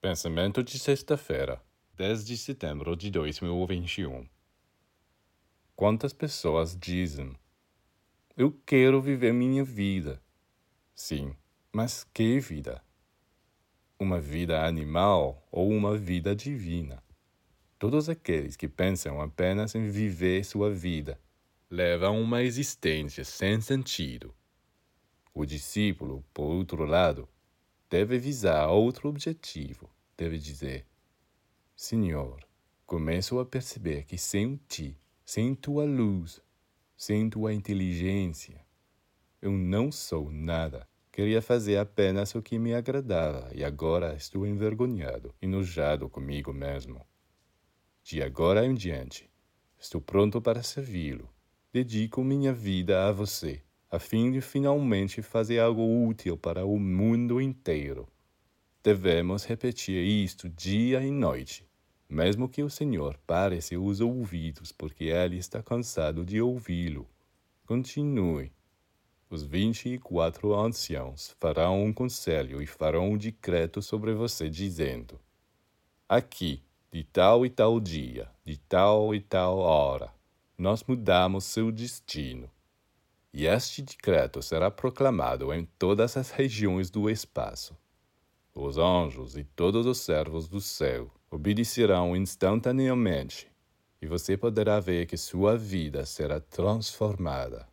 Pensamento de sexta-feira, 10 de setembro de 2021. Quantas pessoas dizem: Eu quero viver minha vida. Sim, mas que vida? Uma vida animal ou uma vida divina? Todos aqueles que pensam apenas em viver sua vida levam uma existência sem sentido. O discípulo, por outro lado, deve visar outro objetivo. Deve dizer: Senhor, começo a perceber que sem ti, sem tua luz, sem tua inteligência, eu não sou nada. Queria fazer apenas o que me agradava e agora estou envergonhado, enojado comigo mesmo. De agora em diante, estou pronto para servi-lo. Dedico minha vida a você a fim de finalmente fazer algo útil para o mundo inteiro. Devemos repetir isto dia e noite, mesmo que o Senhor pare seus ouvidos, porque ele está cansado de ouvi-lo. Continue. Os vinte e quatro anciãos farão um conselho e farão um decreto sobre você, dizendo: Aqui, de tal e tal dia, de tal e tal hora, nós mudamos seu destino e este decreto será proclamado em todas as regiões do espaço. Os anjos e todos os servos do céu obedecerão instantaneamente, e você poderá ver que sua vida será transformada.